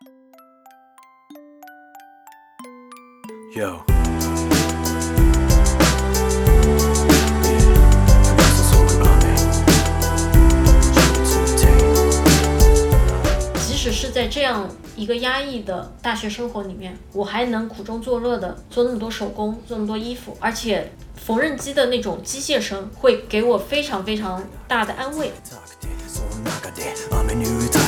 Yo. Yeah. 即使是在这样一个压抑的大学生活里面，我还能苦中作乐的做那么多手工，做那么多衣服，而且缝纫机的那种机械声会给我非常非常大的安慰。その中で雨に打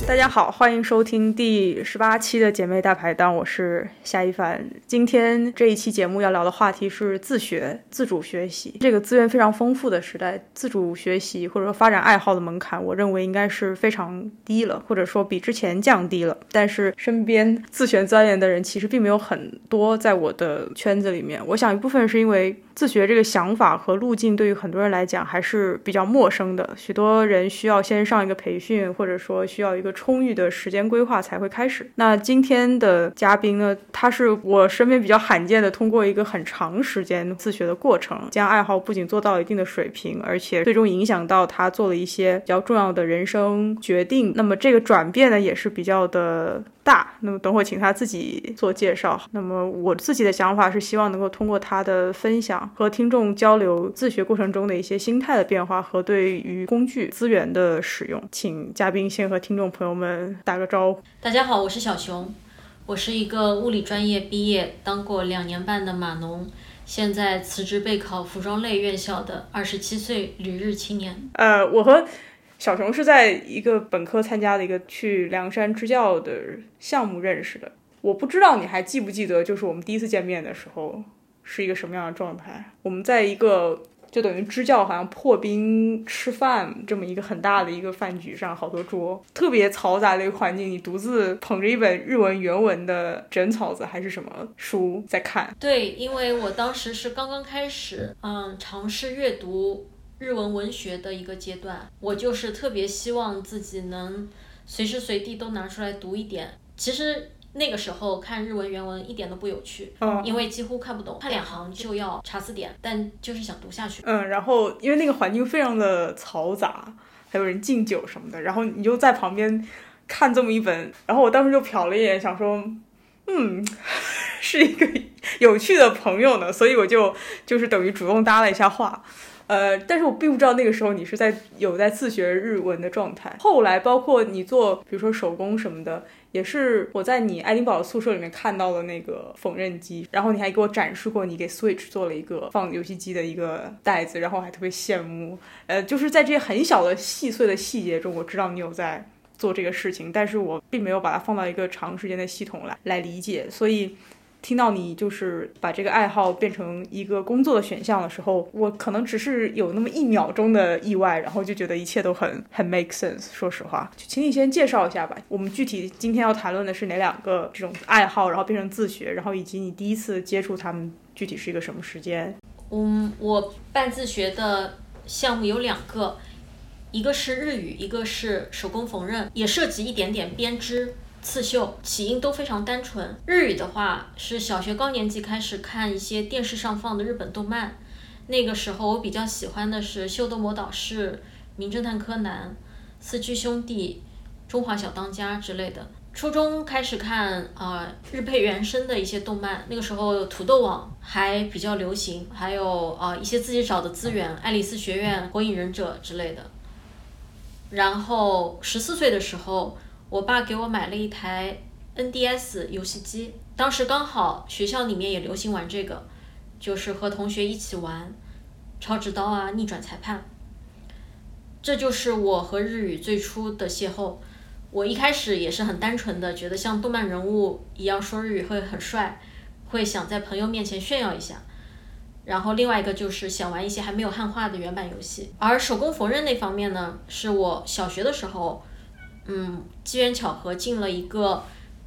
続く時の流れかれこれ迷路の中さまよって出口探して壁に当たってがむしゃらに答え求め続けて大家好，欢迎收听第十八期的姐妹大排档，我是夏一凡。今天这一期节目要聊的话题是自学、自主学习。这个资源非常丰富的时代，自主学习或者说发展爱好的门槛，我认为应该是非常低了，或者说比之前降低了。但是身边自学钻研的人其实并没有很多，在我的圈子里面，我想一部分是因为自学这个想法和路径对于很多人来讲还是比较陌生的，许多人需要先上一个培训，或者说需要一个 充裕的时间规划才会开始。那今天的嘉宾呢，他是我身边比较罕见的，通过一个很长时间自学的过程，将爱好不仅做到一定的水平，而且最终影响到他做了一些比较重要的人生决定。那么这个转变呢，也是比较的大。那么等会儿请他自己做介绍。那么我自己的想法是希望能够通过他的分享和听众交流自学过程中的一些心态的变化和对于工具资源的使用。请嘉宾先和听众朋友们打个招呼。大家好，我是小熊，我是一个物理专业毕业，当过两年半的码农，现在辞职备考服装类院校的二十七岁旅日青年。呃，我和小熊是在一个本科参加的一个去凉山支教的项目认识的。我不知道你还记不记得，就是我们第一次见面的时候是一个什么样的状态？我们在一个就等于支教，好像破冰吃饭这么一个很大的一个饭局上，好多桌，特别嘈杂的一个环境，你独自捧着一本日文原文的枕草子还是什么书在看。对，因为我当时是刚刚开始，嗯，尝试阅读日文文学的一个阶段，我就是特别希望自己能随时随地都拿出来读一点。其实那个时候看日文原文一点都不有趣，嗯因为几乎看不懂，看两行就要查字典，但就是想读下去。嗯，然后因为那个环境非常的嘈杂，还有人敬酒什么的，然后你就在旁边看这么一本，然后我当时就瞟了一眼，想说，嗯，是一个有趣的朋友呢，所以我就就是等于主动搭了一下话。呃，但是我并不知道那个时候你是在有在自学日文的状态。后来包括你做，比如说手工什么的，也是我在你爱丁堡的宿舍里面看到的那个缝纫机，然后你还给我展示过你给 Switch 做了一个放游戏机的一个袋子，然后我还特别羡慕。呃，就是在这些很小的细碎的细节中，我知道你有在做这个事情，但是我并没有把它放到一个长时间的系统来来理解，所以。听到你就是把这个爱好变成一个工作的选项的时候，我可能只是有那么一秒钟的意外，然后就觉得一切都很很 make sense。说实话，就请你先介绍一下吧。我们具体今天要谈论的是哪两个这种爱好，然后变成自学，然后以及你第一次接触他们具体是一个什么时间？嗯，我办自学的项目有两个，一个是日语，一个是手工缝纫，也涉及一点点编织。刺绣起因都非常单纯。日语的话是小学高年级开始看一些电视上放的日本动漫，那个时候我比较喜欢的是《秀逗魔导士》《名侦探柯南》《四驱兄弟》《中华小当家》之类的。初中开始看啊、日配原声的一些动漫，那个时候土豆网还比较流行，还有啊、一些自己找的资源，《爱丽丝学院》《火影忍者》之类的。然后十四岁的时候。我爸给我买了一台 NDS 游戏机，当时刚好学校里面也流行玩这个，就是和同学一起玩超直刀啊、逆转裁判。这就是我和日语最初的邂逅。我一开始也是很单纯的，觉得像动漫人物一样说日语会很帅，会想在朋友面前炫耀一下。然后另外一个就是想玩一些还没有汉化的原版游戏。而手工缝纫那方面呢，是我小学的时候。嗯，机缘巧合进了一个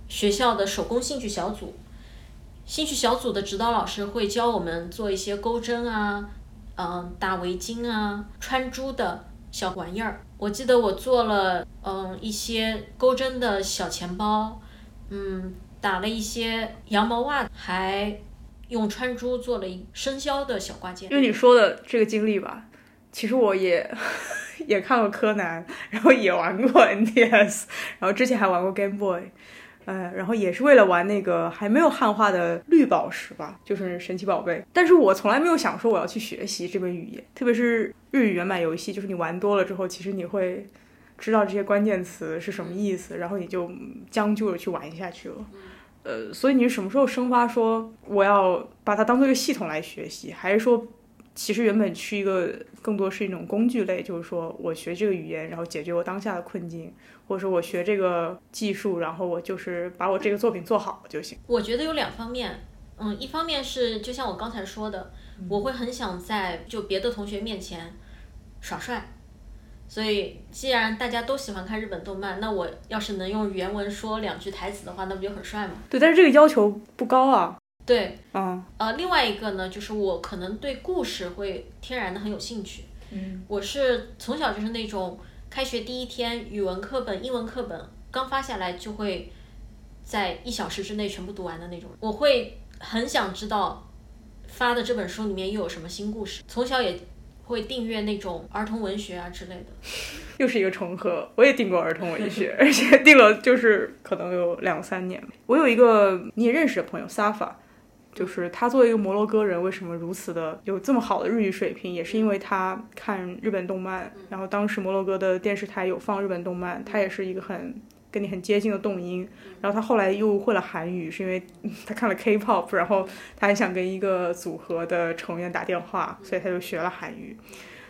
学校的手工兴趣小组，兴趣小组的指导老师会教我们做一些钩针啊，嗯，打围巾啊，穿珠的小玩意儿。我记得我做了嗯一些钩针的小钱包，嗯，打了一些羊毛袜，还用穿珠做了一生肖的小挂件。因为你说的这个经历吧，其实我也 也看过柯南，然后也玩过 NDS，然后之前还玩过 Game Boy。呃，然后也是为了玩那个还没有汉化的绿宝石吧，就是神奇宝贝。但是我从来没有想说我要去学习这门语言，特别是日语原版游戏，就是你玩多了之后，其实你会知道这些关键词是什么意思，然后你就将就着去玩下去了。呃，所以你是什么时候生发说我要把它当做一个系统来学习，还是说？其实原本是一个更多是一种工具类，就是说我学这个语言，然后解决我当下的困境，或者说我学这个技术，然后我就是把我这个作品做好就行。我觉得有两方面，嗯，一方面是就像我刚才说的，我会很想在就别的同学面前耍帅，所以既然大家都喜欢看日本动漫，那我要是能用原文说两句台词的话，那不就很帅吗？对，但是这个要求不高啊。对，嗯，呃，另外一个呢，就是我可能对故事会天然的很有兴趣。嗯，我是从小就是那种开学第一天语文课本、英文课本刚发下来就会在一小时之内全部读完的那种。我会很想知道发的这本书里面又有什么新故事。从小也会订阅那种儿童文学啊之类的。又是一个重合，我也订过儿童文学，而且订了就是可能有两三年。我有一个你也认识的朋友 Safa。就是他作为一个摩洛哥人，为什么如此的有这么好的日语水平，也是因为他看日本动漫，然后当时摩洛哥的电视台有放日本动漫，他也是一个很跟你很接近的动音，然后他后来又会了韩语，是因为他看了 K-pop，然后他还想跟一个组合的成员打电话，所以他就学了韩语。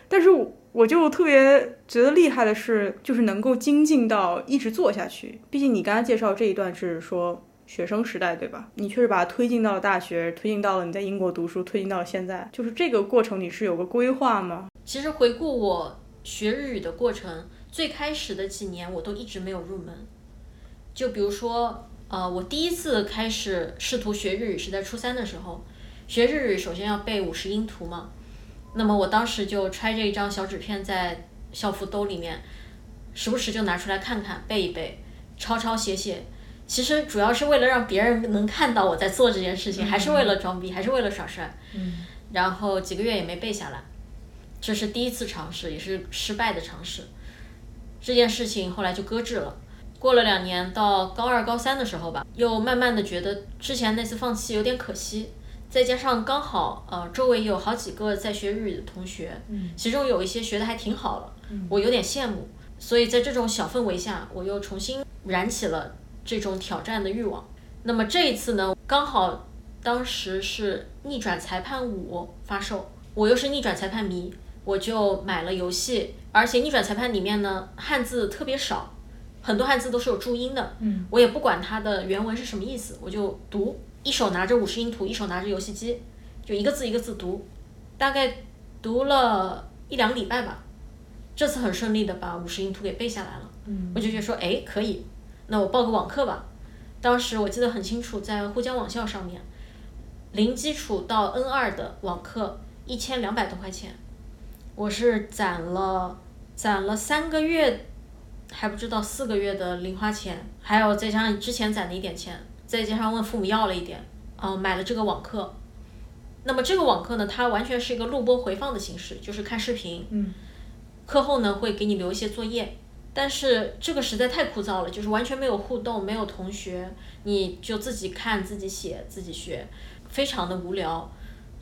但是我就特别觉得厉害的是，就是能够精进到一直做下去。毕竟你刚才介绍这一段是说。学生时代，对吧？你确实把它推进到了大学，推进到了你在英国读书，推进到了现在。就是这个过程，你是有个规划吗？其实回顾我学日语的过程，最开始的几年我都一直没有入门。就比如说，呃，我第一次开始试图学日语是在初三的时候。学日语首先要背五十音图嘛，那么我当时就揣着一张小纸片在校服兜里面，时不时就拿出来看看，背一背，抄抄写写。其实主要是为了让别人能看到我在做这件事情，还是为了装逼，还是为了耍帅。嗯。然后几个月也没背下来，这是第一次尝试，也是失败的尝试。这件事情后来就搁置了。过了两年，到高二、高三的时候吧，又慢慢的觉得之前那次放弃有点可惜。再加上刚好呃周围有好几个在学日语的同学，嗯其中有一些学的还挺好了，我有点羡慕。所以在这种小氛围下，我又重新燃起了。这种挑战的欲望，那么这一次呢，刚好当时是逆转裁判五发售，我又是逆转裁判迷，我就买了游戏，而且逆转裁判里面呢汉字特别少，很多汉字都是有注音的，嗯，我也不管它的原文是什么意思，我就读，一手拿着五十音图，一手拿着游戏机，就一个字一个字读，大概读了一两礼拜吧，这次很顺利的把五十音图给背下来了，嗯，我就觉得说，哎，可以。那我报个网课吧，当时我记得很清楚，在沪江网校上面，零基础到 N 二的网课一千两百多块钱，我是攒了攒了三个月，还不知道四个月的零花钱，还有再加上之前攒的一点钱，再加上问父母要了一点，嗯，买了这个网课。那么这个网课呢，它完全是一个录播回放的形式，就是看视频，嗯，课后呢会给你留一些作业。但是这个实在太枯燥了，就是完全没有互动，没有同学，你就自己看、自己写、自己学，非常的无聊。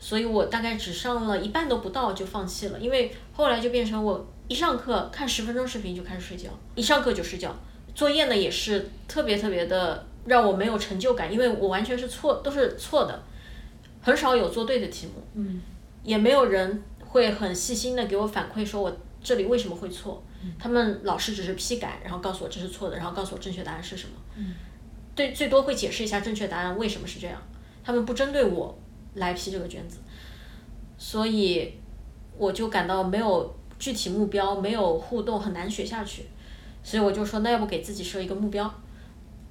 所以我大概只上了一半都不到就放弃了，因为后来就变成我一上课看十分钟视频就开始睡觉，一上课就睡觉。作业呢也是特别特别的让我没有成就感，因为我完全是错，都是错的，很少有做对的题目，嗯，也没有人会很细心的给我反馈说我这里为什么会错。他们老师只是批改，然后告诉我这是错的，然后告诉我正确答案是什么。嗯，对，最多会解释一下正确答案为什么是这样。他们不针对我来批这个卷子，所以我就感到没有具体目标，没有互动，很难学下去。所以我就说，那要不给自己设一个目标，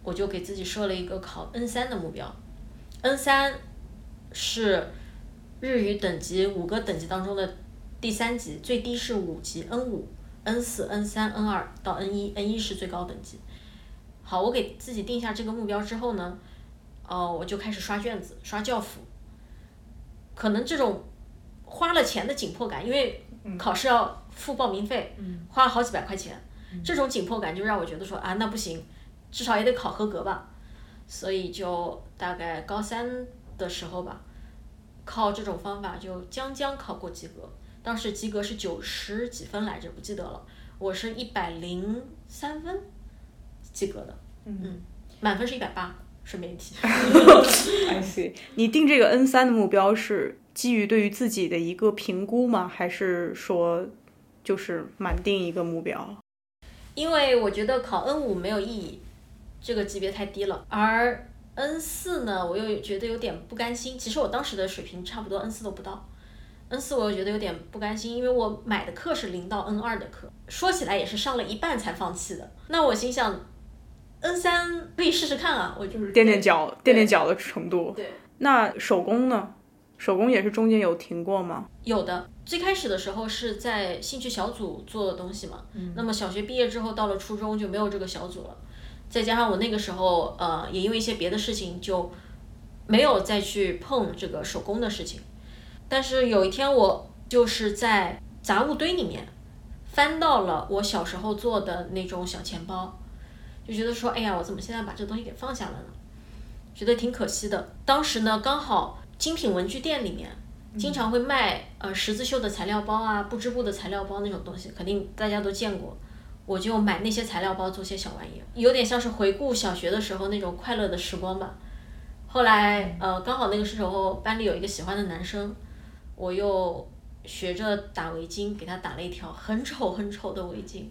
我就给自己设了一个考 N 三的目标。N 三是日语等级五个等级当中的第三级，最低是五级 N 五、N 四、N 三、N 二到 N 一，N 一是最高等级。好，我给自己定下这个目标之后呢，呃，我就开始刷卷子、刷教辅。可能这种花了钱的紧迫感，因为考试要付报名费，花了好几百块钱，这种紧迫感就让我觉得说啊，那不行，至少也得考合格吧。所以就大概高三的时候吧，靠这种方法就将将考过及格。当时及格是九十几分来着，不记得了。我是一百零三分及格的，嗯，满分是一百八，顺便一提。I see。你定这个 N 三的目标是基于对于自己的一个评估吗？还是说就是满定一个目标？因为我觉得考 N 五没有意义，这个级别太低了。而 N 四呢，我又觉得有点不甘心。其实我当时的水平差不多 N 四都不到，N 四我又觉得有点不甘心，因为我买的课是零到 N 二的课，说起来也是上了一半才放弃的。那我心想，N 三可以试试看啊，我就是垫垫脚，垫垫脚的程度。对。那手工呢？手工也是中间有停过吗？有的，最开始的时候是在兴趣小组做的东西嘛。嗯。那么小学毕业之后，到了初中就没有这个小组了。再加上我那个时候，呃，也因为一些别的事情，就没有再去碰这个手工的事情。但是有一天，我就是在杂物堆里面翻到了我小时候做的那种小钱包，就觉得说，哎呀，我怎么现在把这东西给放下了呢？觉得挺可惜的。当时呢，刚好精品文具店里面经常会卖呃十字绣的材料包啊、布织布的材料包那种东西，肯定大家都见过。我就买那些材料包做些小玩意儿，有点像是回顾小学的时候那种快乐的时光吧。后来呃，刚好那个时候班里有一个喜欢的男生，我又学着打围巾，给他打了一条很丑很丑的围巾。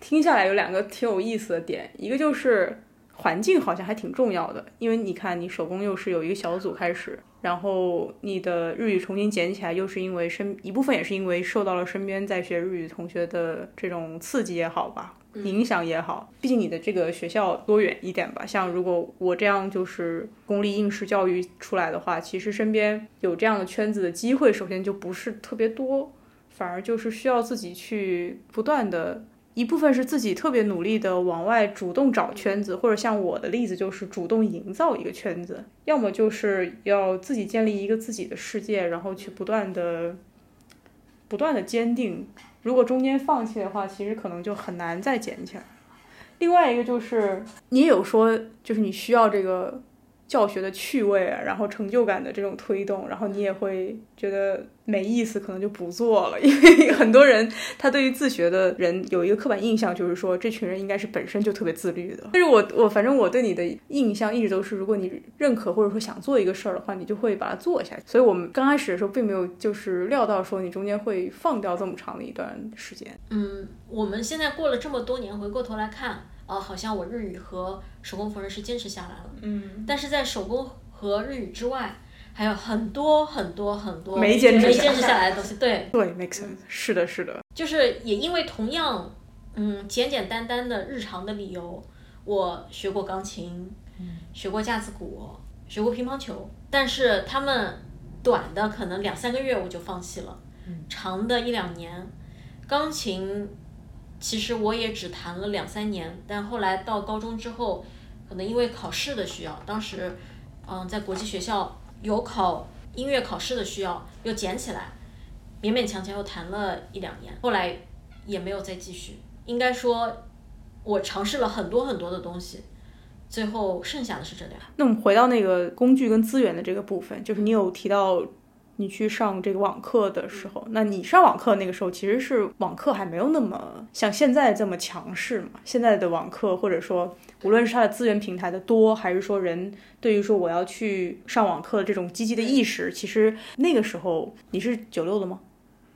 听下来有两个挺有意思的点，一个就是环境好像还挺重要的，因为你看你手工又是有一个小组开始，然后你的日语重新捡起来，又是因为身一部分也是因为受到了身边在学日语同学的这种刺激也好吧，影响也好，毕竟你的这个学校多远一点吧。像如果我这样就是公立应试教育出来的话，其实身边有这样的圈子的机会，首先就不是特别多，反而就是需要自己去不断的。一部分是自己特别努力的往外主动找圈子，或者像我的例子就是主动营造一个圈子，要么就是要自己建立一个自己的世界，然后去不断的、不断的坚定。如果中间放弃的话，其实可能就很难再捡起来。另外一个就是你有说，就是你需要这个教学的趣味，然后成就感的这种推动，然后你也会觉得没意思，可能就不做了。因为很多人他对于自学的人有一个刻板印象，就是说这群人应该是本身就特别自律的。但是我我反正我对你的印象一直都是，如果你认可或者说想做一个事儿的话，你就会把它做下去。所以我们刚开始的时候并没有就是料到说你中间会放掉这么长的一段时间。嗯，我们现在过了这么多年，回过头来看。哦，好像我日语和手工缝纫是坚持下来了，嗯，但是在手工和日语之外，还有很多很多很多没坚持没坚持下来的东西。对对，make sense，是的，是的，就是也因为同样，嗯，简简单单的日常的理由，我学过钢琴，学过架子鼓，学过乒乓球，但是他们短的可能两三个月我就放弃了，嗯长的一两年，钢琴。其实我也只弹了两三年，但后来到高中之后，可能因为考试的需要，当时，嗯，在国际学校有考音乐考试的需要，又捡起来，勉勉强强又弹了一两年，后来也没有再继续。应该说，我尝试了很多很多的东西，最后剩下的是这两。那我们回到那个工具跟资源的这个部分，就是你有提到。你去上这个网课的时候，那你上网课那个时候，其实是网课还没有那么像现在这么强势嘛？现在的网课，或者说无论是它的资源平台的多，还是说人对于说我要去上网课的这种积极的意识，其实那个时候你是九六的吗？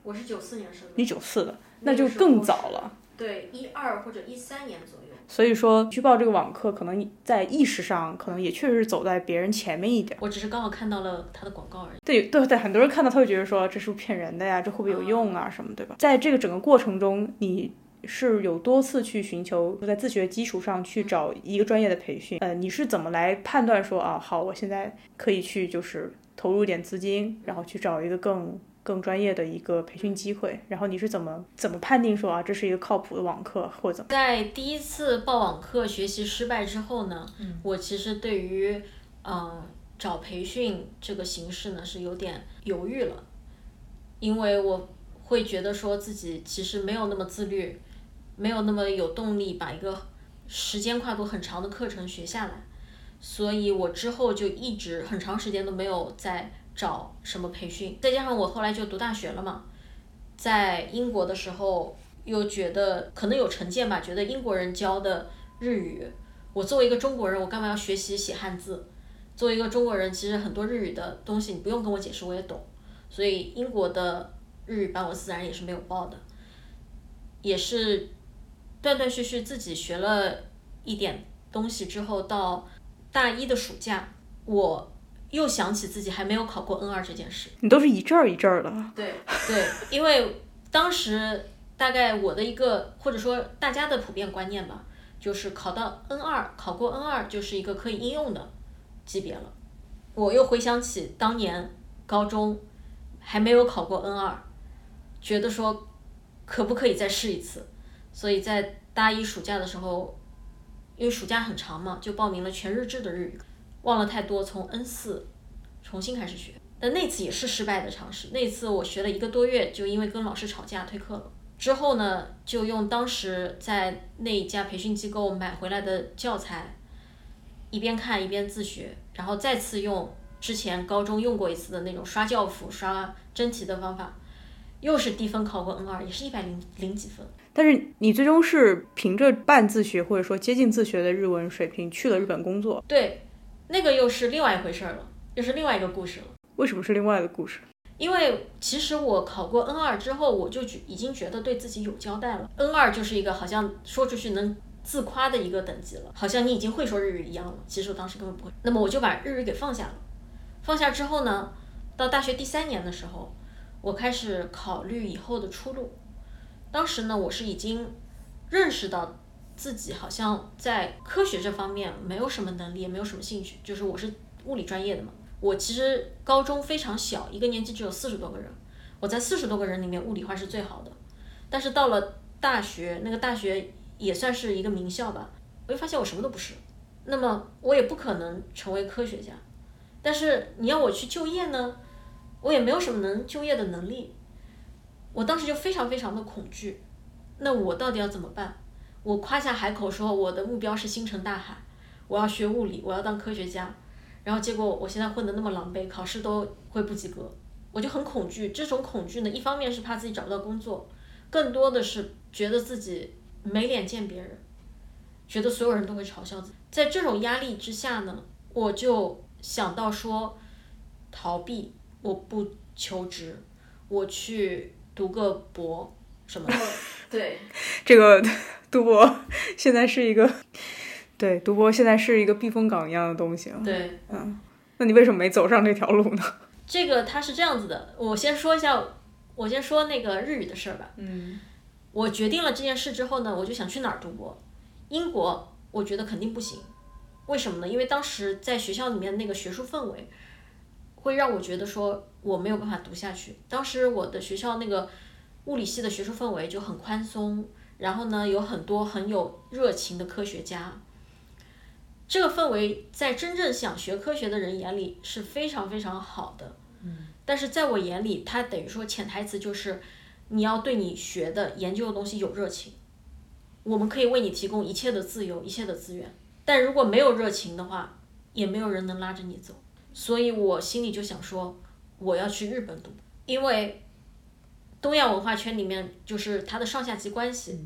我是九四年生的。你九四的，那就更早了。对，一二或者一三年左右。所以说，去报这个网课，可能在意识上，可能也确实是走在别人前面一点。我只是刚好看到了他的广告而已。对对对，很多人看到他会觉得说，这是不是骗人的呀？这会不会有用啊？什么对吧？在这个整个过程中，你是有多次去寻求在自学基础上去找一个专业的培训。呃，你是怎么来判断说啊，好，我现在可以去就是投入一点资金，然后去找一个更更专业的一个培训机会？然后你是怎么怎么判定说啊，这是一个靠谱的网课或者怎么？在第一次报网课学习失败之后呢，我其实对于嗯找培训这个形式呢是有点犹豫了，因为我。会觉得说自己其实没有那么自律，没有那么有动力把一个时间跨度很长的课程学下来，所以我之后就一直很长时间都没有在找什么培训。再加上我后来就读大学了嘛，在英国的时候又觉得可能有成见吧，觉得英国人教的日语，我作为一个中国人，我干嘛要学习写汉字？作为一个中国人，其实很多日语的东西你不用跟我解释我也懂，所以英国的。日语班我自然也是没有报的，也是断断续续自己学了一点东西之后，到大一的暑假，我又想起自己还没有考过 N 二这件事。你都是一阵儿一阵儿的。对对，因为当时大概我的一个或者说大家的普遍观念吧，就是考到 N 二，考过 N 二就是一个可以应用的级别了。我又回想起当年高中还没有考过 N 二。觉得说，可不可以再试一次？所以在大一暑假的时候，因为暑假很长嘛，就报名了全日制的日语。忘了太多，从 N 四重新开始学。但那次也是失败的尝试。那次我学了一个多月，就因为跟老师吵架退课了。之后呢，就用当时在那一家培训机构买回来的教材，一边看一边自学，然后再次用之前高中用过一次的那种刷教辅、刷真题的方法。又是低分考过 N 二，也是一百零零几分。但是你最终是凭着半自学或者说接近自学的日文水平去了日本工作。对，那个又是另外一回事儿了，又是另外一个故事了。为什么是另外的故事？因为其实我考过 N 二之后，我就觉已经觉得对自己有交代了。N 二就是一个好像说出去能自夸的一个等级了，好像你已经会说日语一样了。其实我当时根本不会。那么我就把日语给放下了。放下之后呢，到大学第三年的时候。我开始考虑以后的出路，当时呢，我是已经认识到自己好像在科学这方面没有什么能力，也没有什么兴趣。就是我是物理专业的嘛，我其实高中非常小，一个年级只有四十多个人，我在四十多个人里面物理化是最好的。但是到了大学，那个大学也算是一个名校吧，我就发现我什么都不是。那么我也不可能成为科学家，但是你要我去就业呢？我也没有什么能就业的能力，我当时就非常非常的恐惧，那我到底要怎么办？我夸下海口说我的目标是星辰大海，我要学物理，我要当科学家，然后结果我现在混得那么狼狈，考试都会不及格，我就很恐惧。这种恐惧呢，一方面是怕自己找不到工作，更多的是觉得自己没脸见别人，觉得所有人都会嘲笑自己。在这种压力之下呢，我就想到说逃避。我不求职，我去读个博什么的？对，这个读博现在是一个，对，读博现在是一个避风港一样的东西。对，嗯，那你为什么没走上这条路呢？这个它是这样子的，我先说一下，我先说那个日语的事儿吧。嗯，我决定了这件事之后呢，我就想去哪儿读博。英国，我觉得肯定不行。为什么呢？因为当时在学校里面那个学术氛围。会让我觉得说我没有办法读下去。当时我的学校那个物理系的学术氛围就很宽松，然后呢有很多很有热情的科学家。这个氛围在真正想学科学的人眼里是非常非常好的。嗯。但是在我眼里，它等于说潜台词就是你要对你学的研究的东西有热情。我们可以为你提供一切的自由，一切的资源。但如果没有热情的话，也没有人能拉着你走。所以我心里就想说，我要去日本读，因为东亚文化圈里面就是它的上下级关系，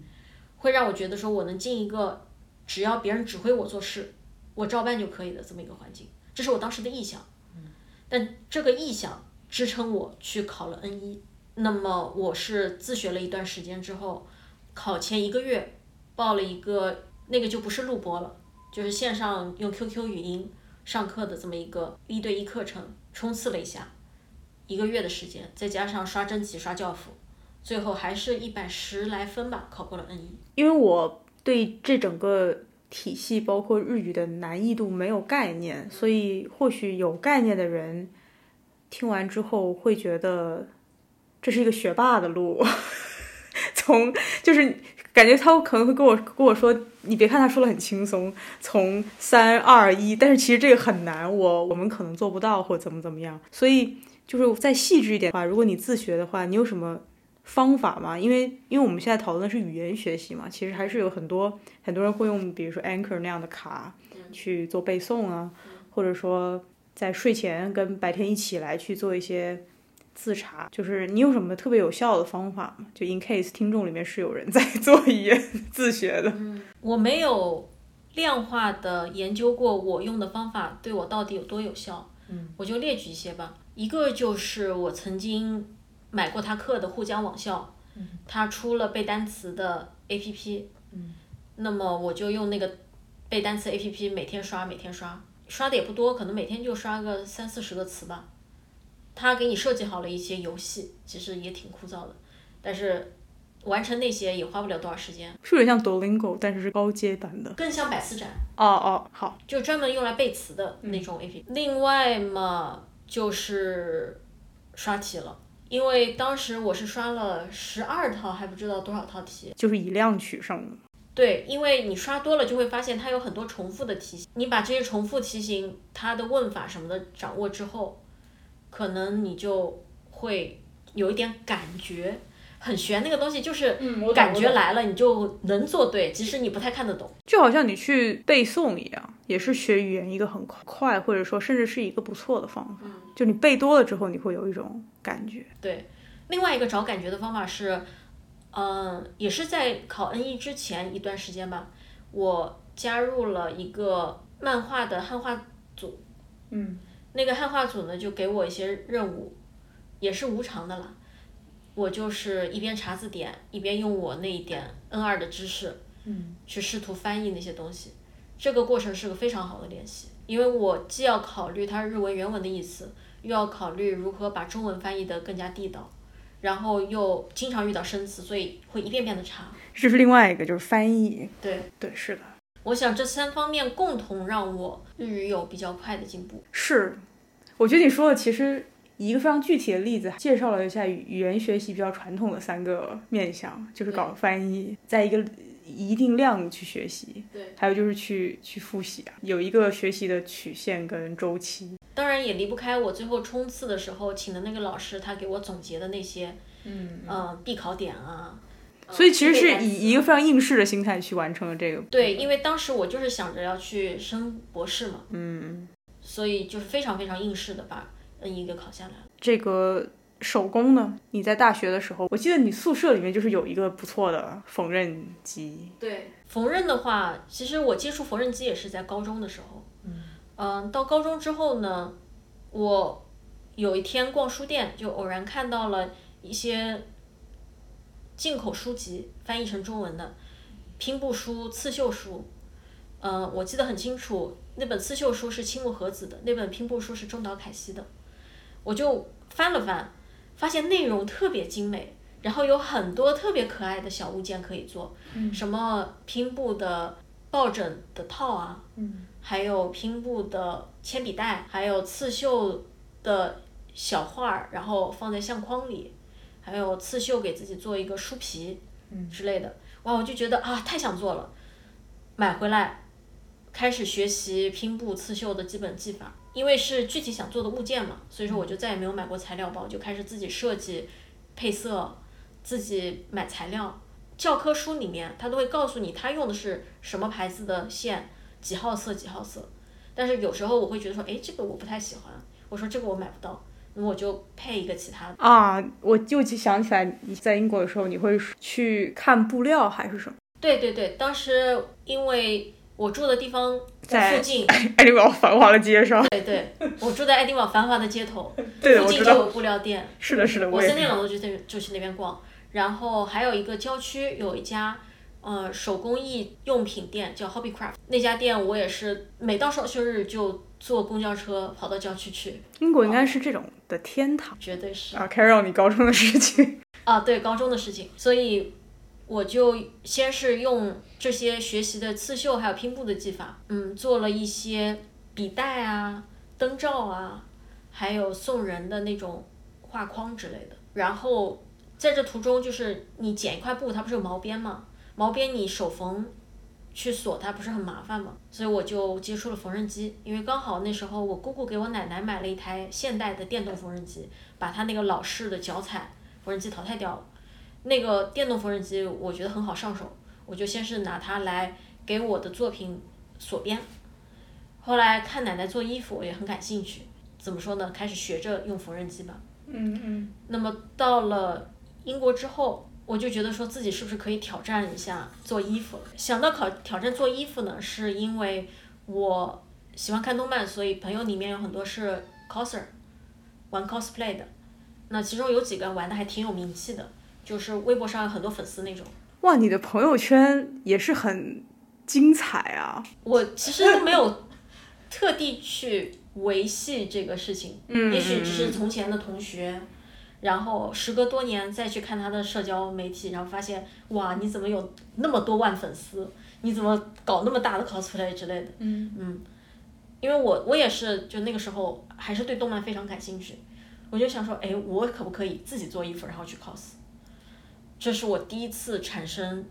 会让我觉得说我能进一个只要别人指挥我做事，我照办就可以的这么一个环境，这是我当时的意向。但这个意向支撑我去考了 N 一，那么我是自学了一段时间之后，考前一个月报了一个那个就不是录播了，就是线上用 QQ 语音。上课的这么一个一对一课程，冲刺了一下，一个月的时间，再加上刷真题、刷教辅，最后还是一百十来分吧，考过了 N 一。因为我对这整个体系，包括日语的难易度没有概念，所以或许有概念的人听完之后会觉得这是一个学霸的路。从就是感觉他可能会跟我跟我说，你别看他说的很轻松，从三二一，但是其实这个很难，我我们可能做不到或怎么怎么样。所以就是再细致一点的话，如果你自学的话，你有什么方法吗？因为因为我们现在讨论的是语言学习嘛，其实还是有很多很多人会用，比如说 Anchor 那样的卡去做背诵啊，或者说在睡前跟白天一起来去做一些。自查就是你有什么特别有效的方法吗？就 in case 听众里面是有人 在做语言自学的。嗯，我没有量化的研究过我用的方法对我到底有多有效。嗯，我就列举一些吧。一个就是我曾经买过他课的沪江网校，嗯，他出了背单词的 APP，嗯，那么我就用那个背单词 APP 每天刷，每天刷，刷的也不多，可能每天就刷个三四十个词吧。他给你设计好了一些游戏，其实也挺枯燥的，但是完成那些也花不了多少时间。是有点像 Duolingo，但是是高阶版的，更像百词斩。哦哦，好，就专门用来背词的那种 A P P。另外嘛，就是刷题了，因为当时我是刷了十二套，还不知道多少套题。就是以量取胜的。对，因为你刷多了就会发现它有很多重复的题型，你把这些重复题型它的问法什么的掌握之后。可能你就会有一点感觉，很玄那个东西，就是感觉来了，你就能做对，即使你不太看得懂。就好像你去背诵一样，也是学语言一个很快，或者说甚至是一个不错的方法。就你背多了之后，你会有一种感觉。对，另外一个找感觉的方法是，嗯，也是在考 N 一之前一段时间吧，我加入了一个漫画的汉化组。嗯。那个汉化组呢，就给我一些任务，也是无偿的啦。我就是一边查字典，一边用我那一点 N 二的知识，嗯，去试图翻译那些东西。这个过程是个非常好的练习，因为我既要考虑它日文原文的意思，又要考虑如何把中文翻译得更加地道，然后又经常遇到生词，所以会一遍遍的查。这是另外一个，就是翻译。对对，是的。我想这三方面共同让我日语有比较快的进步。是，我觉得你说的其实一个非常具体的例子，介绍了一下语语言学习比较传统的三个面向，就是搞翻译，在一个一定量去学习，对，还有就是去去复习啊，有一个学习的曲线跟周期。当然也离不开我最后冲刺的时候请的那个老师，他给我总结的那些，嗯呃，必考点啊。所以其实是以一个非常应试的心态去完成了这个。对，因为当时我就是想着要去升博士嘛，嗯，所以就是非常非常应试的把 N 一给考下来了。这个手工呢？你在大学的时候，我记得你宿舍里面就是有一个不错的缝纫机。对，缝纫的话，其实我接触缝纫机也是在高中的时候。嗯。嗯，到高中之后呢，我有一天逛书店，就偶然看到了一些。进口书籍翻译成中文的拼布书、刺绣书，嗯，我记得很清楚，那本刺绣书是青木和子的，那本拼布书是中岛凯西的。我就翻了翻，发现内容特别精美，然后有很多特别可爱的小物件可以做，什么拼布的抱枕的套啊，还有拼布的铅笔袋，还有刺绣的小画儿，然后放在相框里。还有刺绣给自己做一个书皮，之类的，哇，我就觉得啊，太想做了，买回来，开始学习拼布刺绣的基本技法，因为是具体想做的物件嘛，所以说我就再也没有买过材料包，就开始自己设计配色，自己买材料。教科书里面他都会告诉你他用的是什么牌子的线，几号色几号色，但是有时候我会觉得说，哎，这个我不太喜欢，我说这个我买不到。那我就配一个其他的啊！我就想起来，你在英国的时候，你会去看布料还是什么？对对对，当时因为我住的地方在附近，爱丁堡繁华的街上。对对，我住在爱丁堡繁华的街头，附近就有布料店。是的，是的，我三天两头就在就去那边逛。然后还有一个郊区有一家呃手工艺用品店叫 Hobbycraft，那家店我也是每到双休日就。坐公交车跑到郊区去，英国应该是这种的天堂，绝对是啊。Carol，你高中的事情，啊，对，高中的事情，所以我就先是用这些学习的刺绣还有拼布的技法，嗯，做了一些笔袋啊、灯罩啊，还有送人的那种画框之类的。然后在这途中，就是你剪一块布，它不是有毛边吗？毛边你手缝去锁它不是很麻烦吗？所以我就接触了缝纫机，因为刚好那时候我姑姑给我奶奶买了一台现代的电动缝纫机，把她那个老式的脚踩。缝纫机淘汰掉了，那个电动缝纫机我觉得很好上手，我就先是拿它来给我的作品锁边。后来看奶奶做衣服，我也很感兴趣。怎么说呢？开始学着用缝纫机吧。嗯嗯。那么到了英国之后，我就觉得说自己是不是可以挑战一下做衣服？想到考挑战做衣服呢，是因为我喜欢看动漫，所以朋友里面有很多是 coser，玩 cosplay 的。那其中有几个玩的还挺有名气的，就是微博上有很多粉丝那种。哇，你的朋友圈也是很精彩啊！我其实都没有特地去维系这个事情，嗯，也许只是从前的同学，然后时隔多年再去看他的社交媒体，然后发现哇，你怎么有那么多万粉丝？你怎么搞那么大的 cosplay 之类的？嗯嗯，因为我我也是，就那个时候还是对动漫非常感兴趣。我就想说，哎，我可不可以自己做衣服，然后去 cos？这是我第一次产生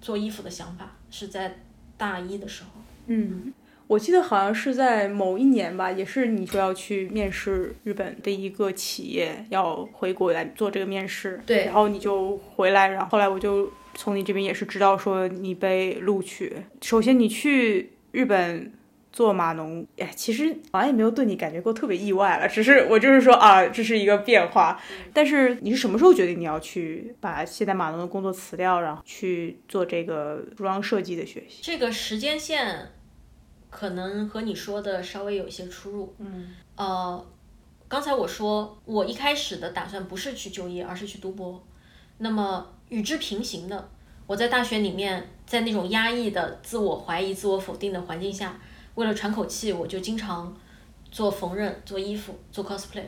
做衣服的想法，是在大一的时候。嗯，我记得好像是在某一年吧，也是你说要去面试日本的一个企业，要回国来做这个面试。对。然后你就回来，然后后来我就从你这边也是知道说你被录取。首先你去日本。做码农，哎，其实好像也没有对你感觉过特别意外了，只是我就是说啊，这是一个变化。但是你是什么时候决定你要去把现在码农的工作辞掉，然后去做这个服装设计的学习？这个时间线可能和你说的稍微有一些出入。嗯，呃，刚才我说我一开始的打算不是去就业，而是去读博。那么与之平行的，我在大学里面，在那种压抑的自我怀疑、自我否定的环境下。为了喘口气，我就经常做缝纫、做衣服、做 cosplay，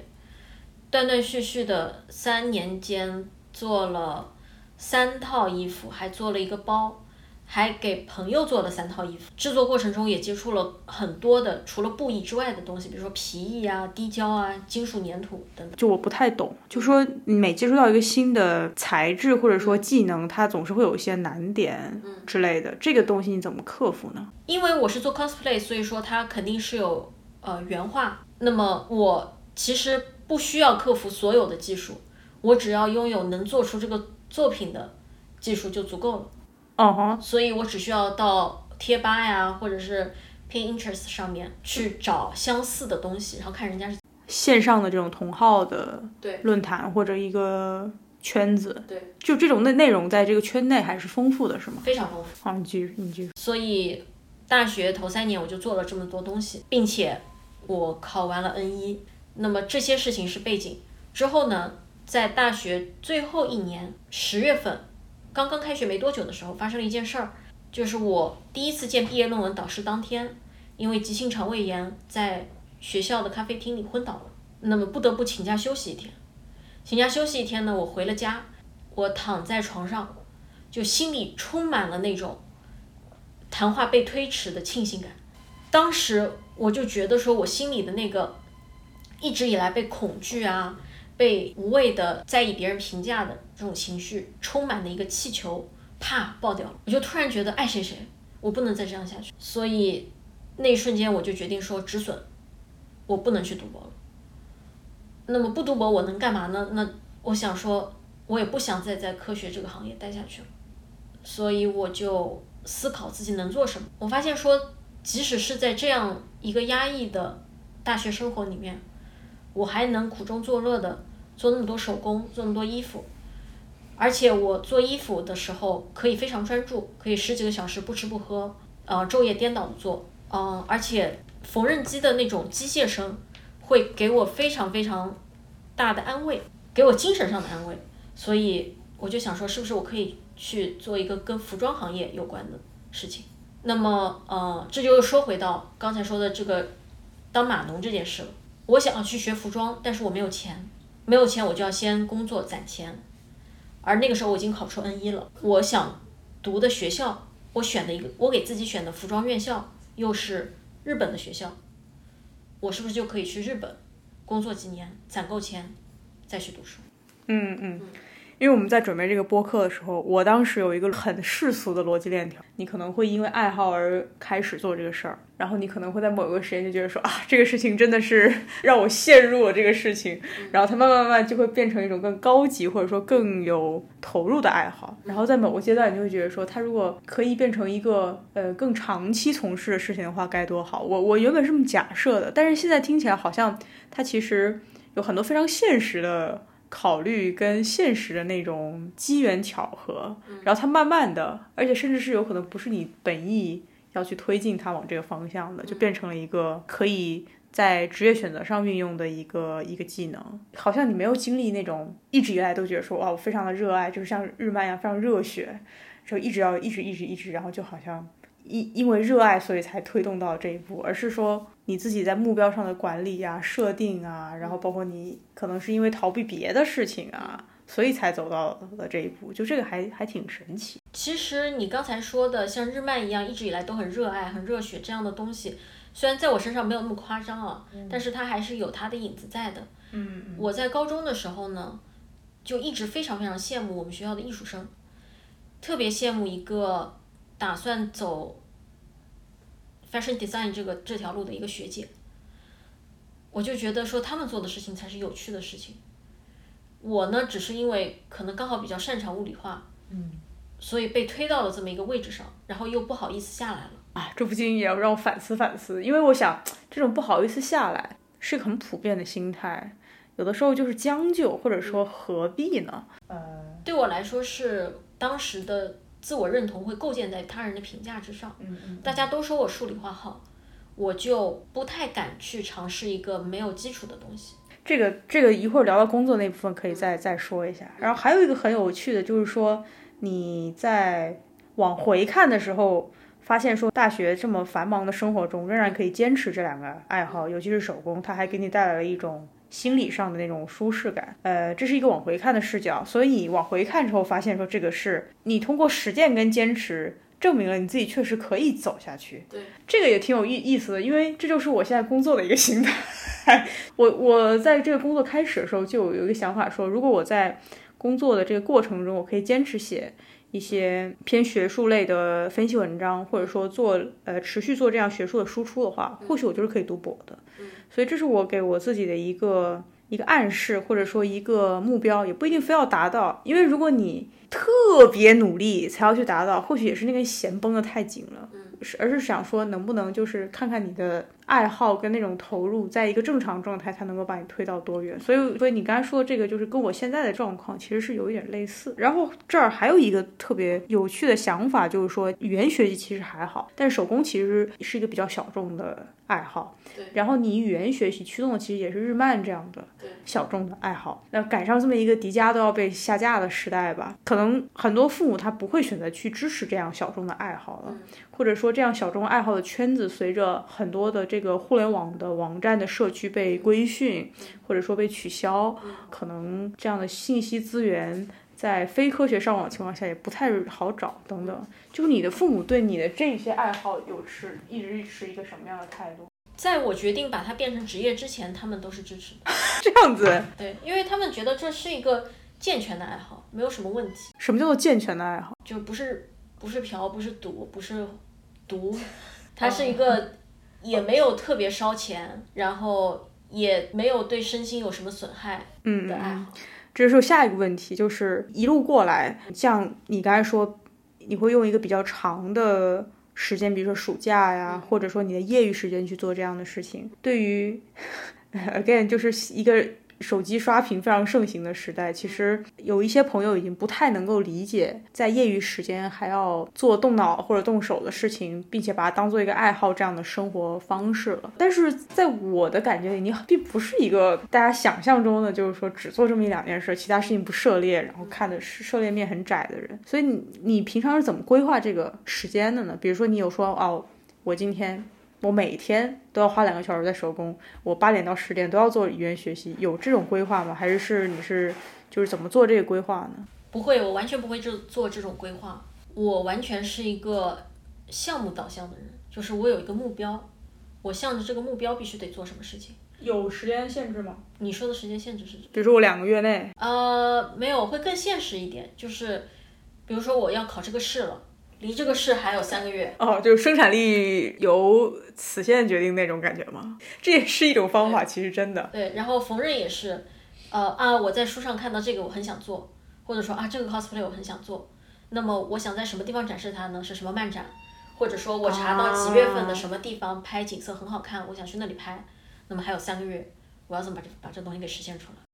断断续续的三年间做了三套衣服，还做了一个包，还给朋友做了三套衣服。制作过程中也接触了很多的除了布艺之外的东西，比如说皮艺啊、滴胶啊、金属粘土等等。就我不太懂，就说每接触到一个新的材质或者说技能，它总是会有一些难点之类的，这个东西你怎么克服呢？因为我是做 cosplay，所以说它肯定是有呃原画。那么我其实不需要克服所有的技术，我只要拥有能做出这个作品的技术就足够了。哦哈。所以我只需要到贴吧呀，或者是 Pinterest 上面去找相似的东西，然后看人家是线上的这种同号的对论坛或者一个圈子。对。就这种内内容在这个圈内还是丰富的，是吗？非常丰富。好，你继续，你继续。所以。大学头三年我就做了这么多东西，并且我考完了 N 一。那么这些事情是背景。之后呢，在大学最后一年十月份，刚刚开学没多久的时候，发生了一件事儿，就是我第一次见毕业论文导师当天，因为急性肠胃炎，在学校的咖啡厅里昏倒了。那么不得不请假休息一天。请假休息一天呢，我回了家，我躺在床上，就心里充满了那种。谈话被推迟的庆幸感，当时我就觉得说，我心里的那个一直以来被恐惧啊、被无谓的在意别人评价的这种情绪充满的一个气球，啪爆掉了。我就突然觉得爱谁谁，我不能再这样下去。所以那一瞬间我就决定说止损，我不能去赌博了。那么不赌博我能干嘛呢？那我想说，我也不想再在科学这个行业待下去了，所以我就。思考自己能做什么，我发现说，即使是在这样一个压抑的大学生活里面，我还能苦中作乐的做那么多手工，做那么多衣服，而且我做衣服的时候可以非常专注，可以十几个小时不吃不喝，呃，昼夜颠倒的做，嗯，而且缝纫机的那种机械声会给我非常非常大的安慰，给我精神上的安慰，所以我就想说，是不是我可以。去做一个跟服装行业有关的事情，那么呃，这就又说回到刚才说的这个当码农这件事了。我想要去学服装，但是我没有钱，没有钱我就要先工作攒钱。而那个时候我已经考出 N 一了，我想读的学校，我选的一个我给自己选的服装院校又是日本的学校，我是不是就可以去日本工作几年，攒够钱再去读书？嗯嗯。因为我们在准备这个播客的时候，我当时有一个很世俗的逻辑链条：你可能会因为爱好而开始做这个事儿，然后你可能会在某个时间就觉得说啊，这个事情真的是让我陷入了这个事情，然后它慢慢慢慢就会变成一种更高级或者说更有投入的爱好。然后在某个阶段，你就会觉得说，它如果可以变成一个呃更长期从事的事情的话，该多好。我我原本是这么假设的，但是现在听起来好像它其实有很多非常现实的。考虑跟现实的那种机缘巧合，然后它慢慢的，而且甚至是有可能不是你本意要去推进它往这个方向的，就变成了一个可以在职业选择上运用的一个一个技能。好像你没有经历那种一直以来都觉得说哇，我非常的热爱，就是像日漫一样非常热血，就一直要一直一直一直，然后就好像。因因为热爱，所以才推动到这一步，而是说你自己在目标上的管理呀、设定啊，然后包括你可能是因为逃避别的事情啊，所以才走到了这一步，就这个还还挺神奇。其实你刚才说的像日漫一样，一直以来都很热爱、很热血这样的东西，虽然在我身上没有那么夸张啊，但是它还是有它的影子在的。嗯，我在高中的时候呢，就一直非常非常羡慕我们学校的艺术生，特别羡慕一个。打算走 fashion design 这个这条路的一个学姐，我就觉得说他们做的事情才是有趣的事情。我呢，只是因为可能刚好比较擅长物理化，嗯，所以被推到了这么一个位置上，然后又不好意思下来了。啊，这不禁也要让我反思反思，因为我想这种不好意思下来是很普遍的心态，有的时候就是将就，或者说何必呢？呃，对我来说是当时的。自我认同会构建在他人的评价之上。嗯嗯，大家都说我数理化好，我就不太敢去尝试一个没有基础的东西。这个这个一会儿聊到工作那部分可以再再说一下。然后还有一个很有趣的，就是说你在往回看的时候，发现说大学这么繁忙的生活中，仍然可以坚持这两个爱好，尤其是手工，它还给你带来了一种。心理上的那种舒适感，呃，这是一个往回看的视角，所以往回看之后发现说这个是你通过实践跟坚持证明了你自己确实可以走下去。对，这个也挺有意意思的，因为这就是我现在工作的一个心态。我我在这个工作开始的时候就有一个想法说，如果我在工作的这个过程中，我可以坚持写一些偏学术类的分析文章，或者说做呃持续做这样学术的输出的话，或许我就是可以读博的。所以这是我给我自己的一个一个暗示，或者说一个目标，也不一定非要达到。因为如果你特别努力才要去达到，或许也是那根弦绷得太紧了。是，而是想说能不能就是看看你的爱好跟那种投入，在一个正常状态，才能够把你推到多远。所以，所以你刚才说这个，就是跟我现在的状况其实是有一点类似。然后这儿还有一个特别有趣的想法，就是说语言学习其实还好，但是手工其实是一个比较小众的。爱好，对，然后你语言学习驱动的其实也是日漫这样的小众的爱好。那赶上这么一个迪迦都要被下架的时代吧，可能很多父母他不会选择去支持这样小众的爱好了，或者说这样小众爱好的圈子随着很多的这个互联网的网站的社区被规训，或者说被取消，可能这样的信息资源。在非科学上网情况下也不太好找，等等。就你的父母对你的这些爱好有持一直持一个什么样的态度？在我决定把它变成职业之前，他们都是支持的。这样子？对，因为他们觉得这是一个健全的爱好，没有什么问题。什么叫做健全的爱好？就不是不是嫖，不是赌，不是毒，它是一个也没有特别烧钱，然后也没有对身心有什么损害的爱好。这是下一个问题，就是一路过来，像你刚才说，你会用一个比较长的时间，比如说暑假呀，或者说你的业余时间去做这样的事情。对于，again，就是一个。手机刷屏非常盛行的时代，其实有一些朋友已经不太能够理解，在业余时间还要做动脑或者动手的事情，并且把它当做一个爱好这样的生活方式了。但是在我的感觉里，你并不是一个大家想象中的，就是说只做这么一两件事，其他事情不涉猎，然后看的是涉猎面很窄的人。所以你你平常是怎么规划这个时间的呢？比如说你有说哦，我今天。我每天都要花两个小时在手工，我八点到十点都要做语言学习，有这种规划吗？还是是你是就是怎么做这个规划呢？不会，我完全不会这做这种规划。我完全是一个项目导向的人，就是我有一个目标，我向着这个目标必须得做什么事情。有时间限制吗？你说的时间限制是指？比如说我两个月内，呃，没有，会更现实一点，就是比如说我要考这个试了，离这个市还有三个月，哦，就是生产力由此线决定那种感觉吗？这也是一种方法，其实真的。对，然后缝纫也是，呃啊，我在书上看到这个我很想做，或者说啊这个 cosplay 我很想做，那么我想在什么地方展示它呢？是什么漫展？或者说我查到几月份的什么地方拍景色很好看，我想去那里拍，那么还有三个月，我要怎么把这把这东西给实现出来？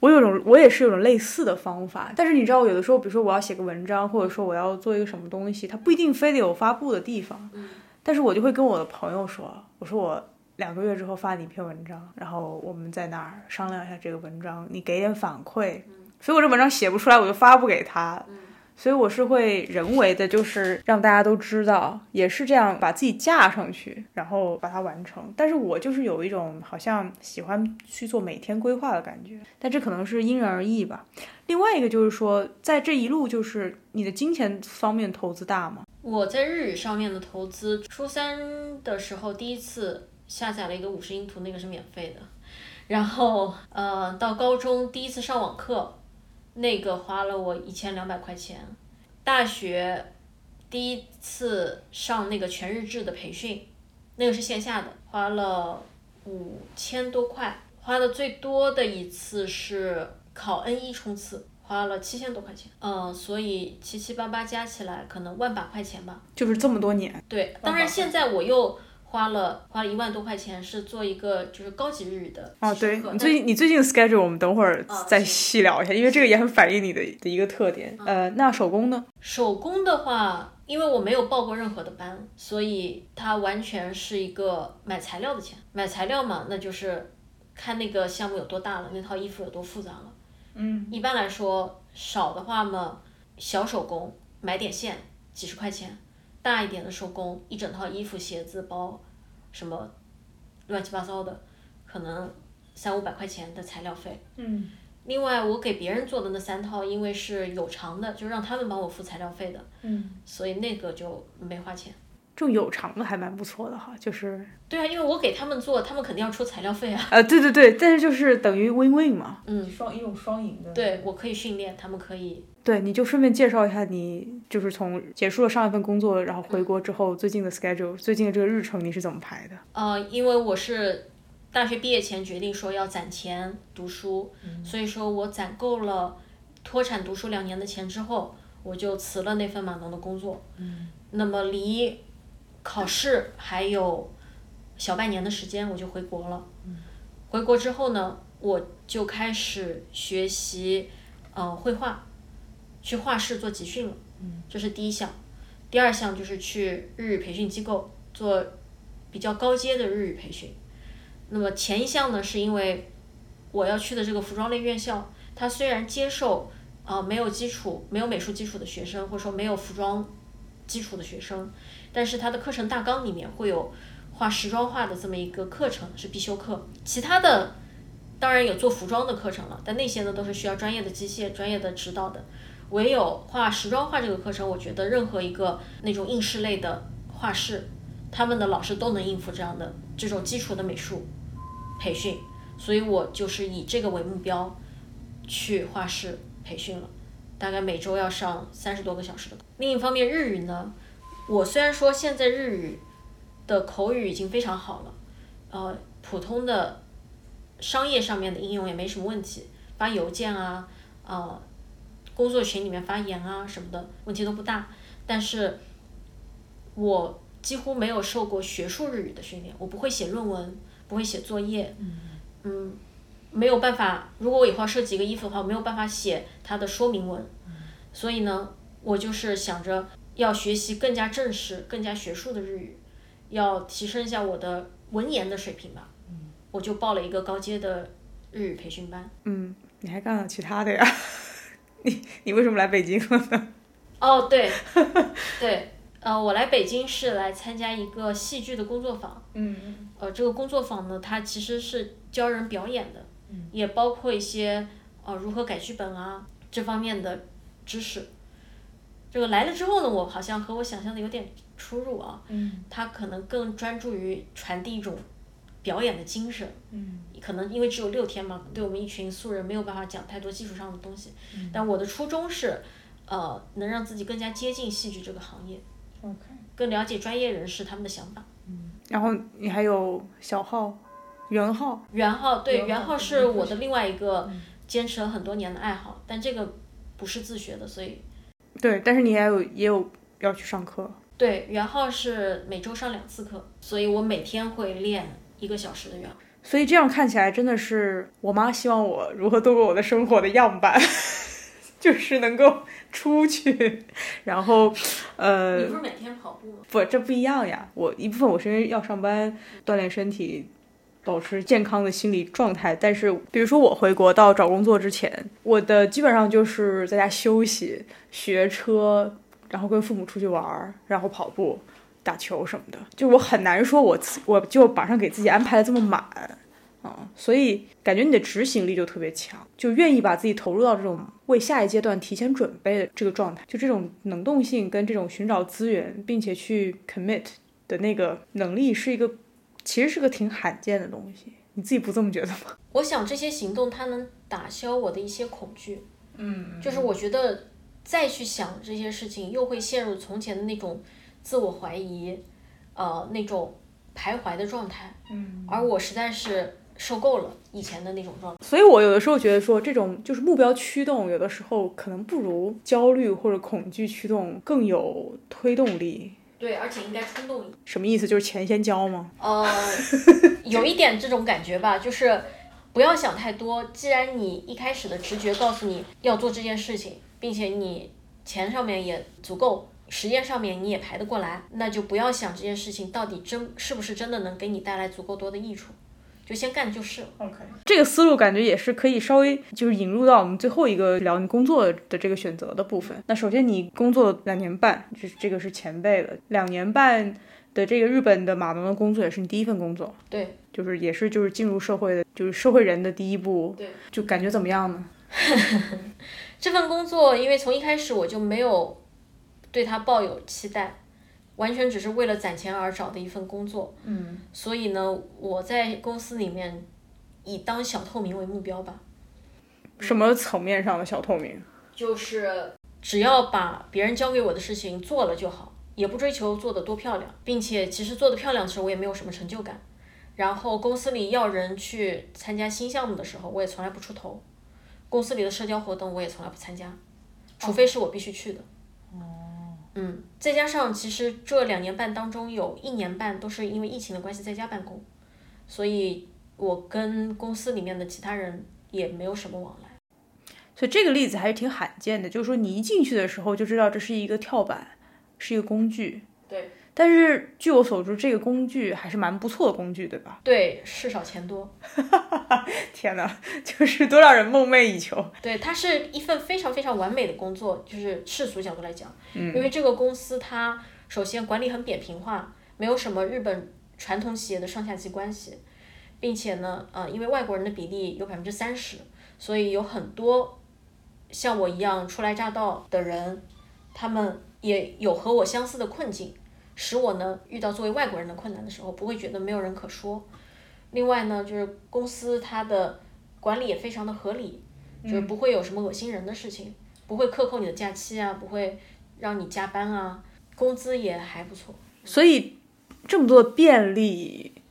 我有种，我也是有种类似的方法，但是你知道，有的时候，比如说我要写个文章，或者说我要做一个什么东西，它不一定非得有发布的地方，嗯。但是我就会跟我的朋友说，我说我两个月之后发你一篇文章，然后我们在那儿商量一下这个文章，你给点反馈，所以我这文章写不出来，我就发布给他。所以我是会人为的，就是让大家都知道，也是这样把自己架上去，然后把它完成。但是我就是有一种好像喜欢去做每天规划的感觉，但这可能是因人而异吧。另外一个就是说，在这一路就是你的金钱方面投资大吗？我在日语上面的投资，初三的时候第一次下载了一个五十音图，那个是免费的。然后呃，到高中第一次上网课，那个花了我一千两百块钱。大学第一次上那个全日制的培训，那个是线下的，花了五千多块。花的最多的一次是考 N 一冲刺，花了七千多块钱。嗯，所以七七八八加起来可能万把块钱吧。就是这么多年，对，当然现在我又花了花了一万多块钱，是做一个就是高级日语的哦，基础课对你最近你最近的 schedule 我们等会儿再细聊一下，因为这个也很反映你的的一个特点。呃，那手工呢？手工的话，因为我没有报过任何的班，所以它完全是一个买材料的钱。买材料嘛，那就是看那个项目有多大了，那套衣服有多复杂了。嗯，一般来说，少的话嘛，小手工买点线几十块钱，大一点的手工一整套衣服、鞋子、包，什么乱七八糟的，可能三五百块钱的材料费。嗯，另外，我给别人做的那三套，因为是有偿的，就让他们帮我付材料费的，嗯，所以那个就没花钱。这种有偿的还蛮不错的哈，就是对啊，因为我给他们做，他们肯定要出材料费啊。呃，对对对，但是就是等于 win win 嘛，嗯，双一种双赢的。对我可以训练，他们可以。对，你就顺便介绍一下你就是从结束了上一份工作，然后回国之后最近的 schedule，最近的这个日程你是怎么排的？呃，因为我是大学毕业前决定说要攒钱读书，所以说我攒够了脱产读书两年的钱之后，我就辞了那份码农的工作。嗯，那么离考试还有小半年的时间，我就回国了。回国之后呢，我就开始学习呃绘画，去画室做集训了。嗯，这是第一项。第二项就是去日语培训机构做比较高阶的日语培训。那么前一项呢，是因为我要去的这个服装类院校，它虽然接受呃没有基础、没有美术基础的学生，或者说没有服装基础的学生，但是它的课程大纲里面会有画时装画的这么一个课程是必修课。其他的当然有做服装的课程了，但那些呢都是需要专业的机械、专业的指导的。唯有画时装画这个课程，我觉得任何一个那种应试类的画室，他们的老师都能应付这样的这种基础的美术培训，所以我就是以这个为目标去画室培训了，大概每周要上三十多个小时的课。另一方面，日语呢，我虽然说现在日语的口语已经非常好了，呃，普通的商业上面的应用也没什么问题，发邮件啊，呃。工作群里面发言啊什么的问题都不大，但是我几乎没有受过学术日语的训练，我不会写论文，不会写作业，嗯，没有办法。如果我以后要设计一个衣服的话，我没有办法写它的说明文，所以呢，我就是想着要学习更加正式、更加学术的日语，要提升一下我的文言的水平吧。嗯我就报了一个高阶的日语培训班。嗯，你还干了其他的呀？你你为什么来北京了呢？哦，对，对，呃，我来北京是来参加一个戏剧的工作坊。嗯呃，这个工作坊呢，它其实是教人表演的，也包括一些呃如何改剧本啊这方面的知识。这个来了之后呢，我好像和我想象的有点出入啊。嗯他可能更专注于传递一种表演的精神。嗯可能因为只有六天嘛，对我们一群素人没有办法讲太多技术上的东西。但我的初衷是，呃，能让自己更加接近戏剧这个行业，，OK。更了解专业人士他们的想法。嗯然后你还有小号、元号，元号对元号是我的另外一个坚持了很多年的爱好，但这个不是自学的，所以对，但是你还有也有要去上课。对元号是每周上两次课，所以我每天会练一个小时的元号。所以这样看起来真的是我妈希望我如何度过我的生活的样板，就是能够出去，然后，呃，你不是每天跑步吗？不，这不一样呀。我一部分我是因为要上班，锻炼身体，保持健康的心理状态。但是，比如说我回国到找工作之前，我的基本上就是在家休息、学车，然后跟父母出去玩儿，然后跑步、打球什么的。就我很难说我我就马上给自己安排的这么满。啊、所以感觉你的执行力就特别强，就愿意把自己投入到这种为下一阶段提前准备的这个状态，就这种能动性跟这种寻找资源，并且去 commit 的那个能力，是一个其实是个挺罕见的东西。你自己不这么觉得吗？我想这些行动它能打消我的一些恐惧，嗯，就是我觉得再去想这些事情，又会陷入从前的那种自我怀疑，呃，那种徘徊的状态，嗯，而我实在是受够了以前的那种状态。所以我有的时候觉得说，这种就是目标驱动，有的时候可能不如焦虑或者恐惧驱动更有推动力。对，而且应该冲动。什么意思？就是钱先交吗？呃，有一点这种感觉吧，就是不要想太多。既然你一开始的直觉告诉你要做这件事情，并且你钱上面也足够，时间上面你也排得过来，那就不要想这件事情到底真是不是真的能给你带来足够多的益处，就先干就是了。OK，这个思路感觉也是可以稍微就是引入到我们最后一个聊你工作的这个选择的部分。那首先你工作两年半，这这个是前辈的两年半的这个日本的码农的工作也是你第一份工作，对，就是也是就是进入社会的，就是社会人的第一步。对，就感觉怎么样呢？这份工作，因为从一开始我就没有对他抱有期待，完全只是为了攒钱而找的一份工作。嗯，所以呢，我在公司里面以当小透明为目标吧，什么层面上的小透明？就是只要把别人交给我的事情做了就好，也不追求做的多漂亮，并且其实做的漂亮的时候我也没有什么成就感。然后公司里要人去参加新项目的时候，我也从来不出头。公司里的社交活动我也从来不参加，除非是我必须去的。嗯，再加上其实这两年半当中有一年半都是因为疫情的关系在家办公，所以我跟公司里面的其他人也没有什么往来。所以这个例子还是挺罕见的，就是说你一进去的时候就知道这是一个跳板，是一个工具。对。但是据我所知，这个工具还是蛮不错的工具，对吧？对，事少钱多。天哪，就是多让人梦寐以求。对，它是一份非常非常完美的工作，就是世俗角度来讲，嗯因为这个公司它首先管理很扁平化，没有什么日本传统企业的上下级关系，并且呢，呃，因为外国人的比例有百分之三十，所以有很多像我一样初来乍到的人，他们也有和我相似的困境，使我呢遇到作为外国人的困难的时候，不会觉得没有人可说。另外呢，就是公司它的管理也非常的合理，就是不会有什么恶心人的事情，不会克扣你的假期啊，不会让你加班啊，工资也还不错。所以这么多的便利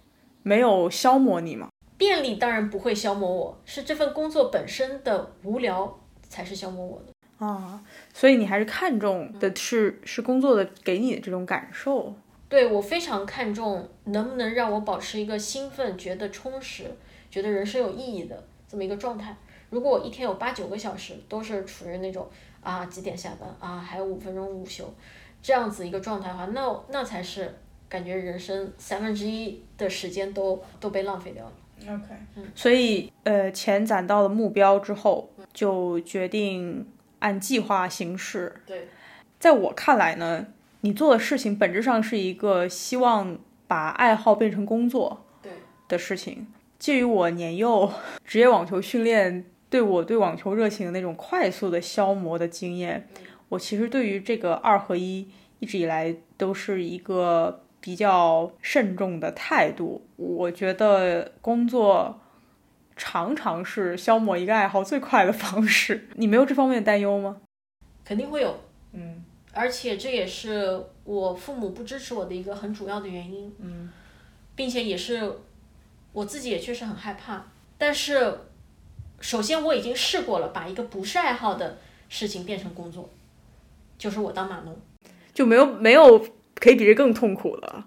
没有消磨你吗？便利当然不会消磨我，是这份工作本身的无聊才是消磨我的。啊，所以你还是看重的是是工作的给你的这种感受。对我非常看重能不能让我保持一个兴奋、觉得充实、觉得人生有意义的这么一个状态。如果我一天有八九个小时都是处于那种啊几点下班啊还有五分钟午休这样子一个状态的话，那那才是感觉人生三分之一的时间都都被浪费掉了。OK，所以呃，钱攒到了目标之后，就决定按计划行事。对，在我看来呢，你做的事情本质上是一个希望把爱好变成工作对的事情。介于我年幼职业网球训练对我对网球热情的那种快速的消磨的经验，我其实对于这个二合一一直以来都是一个比较慎重的态度。我觉得工作常常是消磨一个爱好最快的方式。你没有这方面的担忧吗？肯定会有，嗯而且这也是我父母不支持我的一个很主要的原因，嗯并且也是我自己也确实很害怕。但是，首先我已经试过了，把一个不是爱好的事情变成工作，就是我当码农。就没有没有可以比这更痛苦了。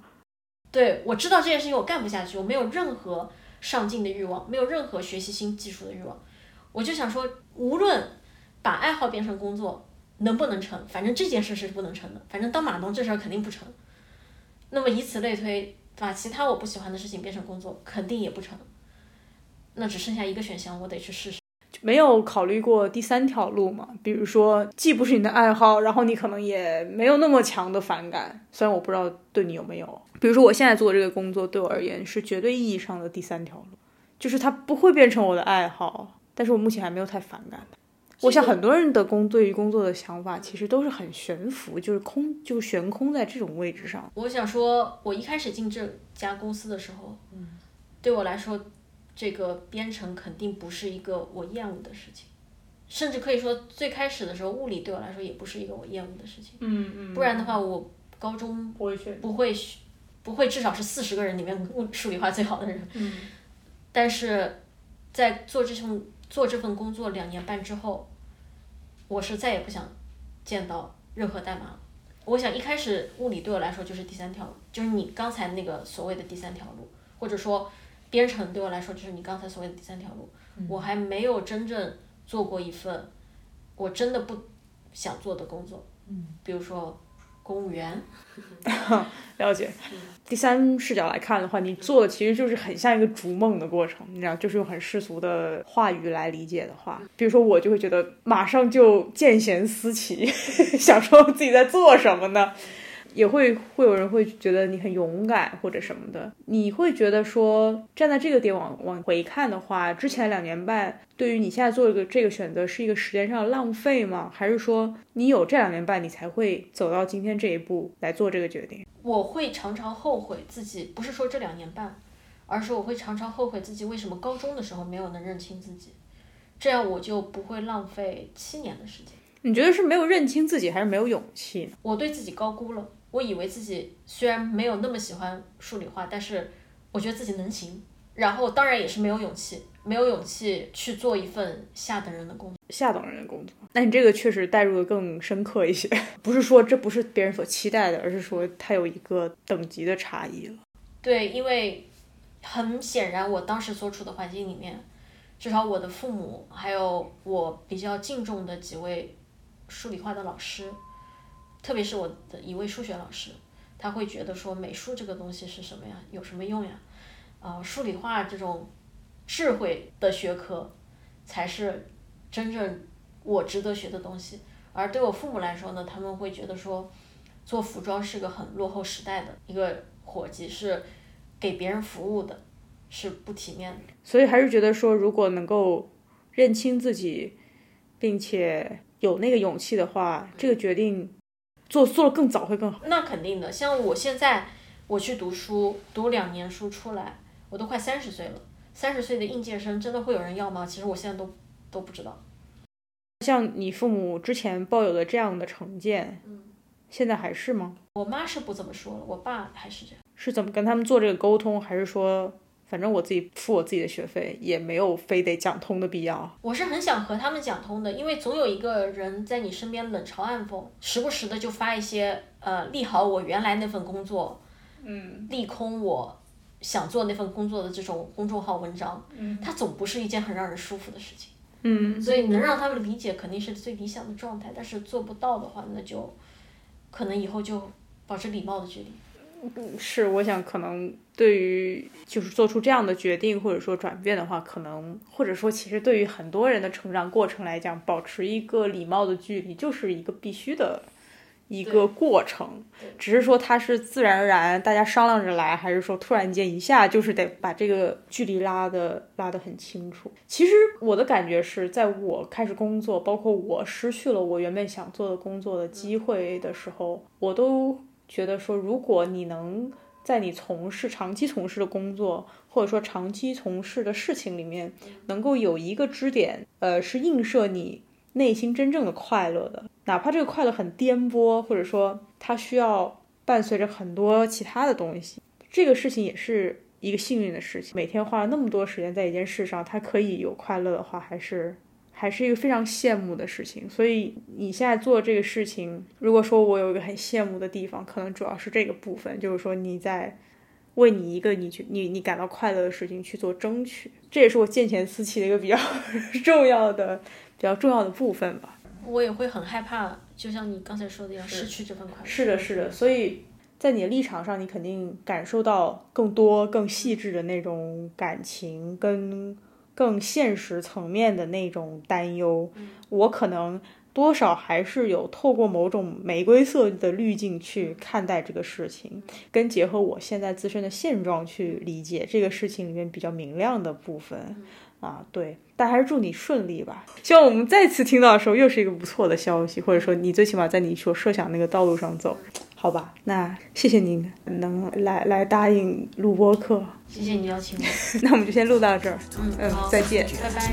对我知道这件事情我干不下去，我没有任何上进的欲望，没有任何学习新技术的欲望。我就想说，无论把爱好变成工作能不能成，反正这件事是不能成的。反正当码农这事儿肯定不成。那么以此类推，把其他我不喜欢的事情变成工作，肯定也不成。那只剩下一个选项，我得去试试。没有考虑过第三条路吗？比如说，既不是你的爱好，然后你可能也没有那么强的反感。虽然我不知道对你有没有。比如说，我现在做的这个工作对我而言是绝对意义上的第三条路，就是它不会变成我的爱好，但是我目前还没有太反感。我想很多人的工对于工作的想法其实都是很悬浮，就是空，就是悬空在这种位置上。我想说，我一开始进这家公司的时候，嗯，对我来说，这个编程肯定不是一个我厌恶的事情，甚至可以说，最开始的时候，物理对我来说也不是一个我厌恶的事情。嗯嗯不然的话，我高中不会选。不会学不会至少是四十个人里面物数理化最好的人。嗯但是在做这份做这份工作两年半之后，我是再也不想见到任何代码了。我想一开始物理对我来说就是第三条路，就是你刚才那个所谓的第三条路，或者说编程对我来说就是你刚才所谓的第三条路。我还没有真正做过一份我真的不想做的工作，嗯，比如说公务员，了解。第三视角来看的话，你做的其实就是很像一个逐梦的过程，你知道，就是用很世俗的话语来理解的话，比如说我就会觉得马上就见贤思齐，想说自己在做什么呢？也会会有人会觉得你很勇敢或者什么的，你会觉得说站在这个点往往回看的话，之前两年半对于你现在做一个这个选择是一个时间上的浪费吗？还是说你有这两年半你才会走到今天这一步来做这个决定？我会常常后悔自己，不是说这两年半，而是我会常常后悔自己为什么高中的时候没有能认清自己，这样我就不会浪费七年的时间。你觉得是没有认清自己，还是没有勇气呢？我对自己高估了，我以为自己虽然没有那么喜欢数理化，但是我觉得自己能行。然后当然也是没有勇气，没有勇气去做一份下等人的工作。下等人的工作，那你这个确实代入的更深刻一些，不是说这不是别人所期待的，而是说它有一个等级的差异了。对，因为很显然，我当时所处的环境里面，至少我的父母还有我比较敬重的几位数理化的老师，特别是我的一位数学老师，他会觉得说美术这个东西是什么呀？有什么用呀？啊、数理化这种智慧的学科才是真正我值得学的东西。而对我父母来说呢，他们会觉得说，做服装是个很落后时代的一个伙计，是给别人服务的，是不体面的。所以还是觉得说，如果能够认清自己，并且有那个勇气的话，这个决定做做的更早会更好。那肯定的，像我现在我去读书，读两年书出来，我都快三十岁了。三十岁的应届生真的会有人要吗？其实我现在都都不知道。像你父母之前抱有的这样的成见，嗯，现在还是吗？我妈是不怎么说了，我爸还是这样。是怎么跟他们做这个沟通，还是说，反正我自己付我自己的学费，也没有非得讲通的必要？我是很想和他们讲通的，因为总有一个人在你身边冷嘲暗讽，时不时的就发一些呃利好我原来那份工作，嗯利空我想做那份工作的这种公众号文章，嗯它总不是一件很让人舒服的事情。嗯，所以能让他们理解肯定是最理想的状态，但是做不到的话，那就可能以后就保持礼貌的距离。是，我想可能对于就是做出这样的决定或者说转变的话，可能或者说其实对于很多人的成长过程来讲，保持一个礼貌的距离就是一个必须的一个过程，只是说它是自然而然，大家商量着来，还是说突然间一下就是得把这个距离拉的拉得很清楚。其实我的感觉是在我开始工作，包括我失去了我原本想做的工作的机会的时候，我都觉得说，如果你能在你从事长期从事的工作，或者说长期从事的事情里面，能够有一个支点，呃，是映射你。内心真正的快乐的，哪怕这个快乐很颠簸，或者说它需要伴随着很多其他的东西，这个事情也是一个幸运的事情。每天花了那么多时间在一件事上，它可以有快乐的话，还是还是一个非常羡慕的事情。所以你现在做这个事情，如果说我有一个很羡慕的地方，可能主要是这个部分，就是说你在为你一个你去你你感到快乐的事情去做争取，这也是我见贤思齐的一个比较 重要的。比较重要的部分吧，我也会很害怕，就像你刚才说的，要失去这份快乐。是的，是的，所以在你的立场上，你肯定感受到更多、更细致的那种感情，跟更现实层面的那种担忧。我可能多少还是有透过某种玫瑰色的滤镜去看待这个事情，跟结合我现在自身的现状去理解这个事情里面比较明亮的部分。啊，对，但还是祝你顺利吧。希望我们再次听到的时候，又是一个不错的消息，或者说你最起码在你所设想那个道路上走，好吧？那谢谢您能来来答应录播课，谢谢你邀请我。那我们就先录到这儿，嗯嗯，再见，拜拜。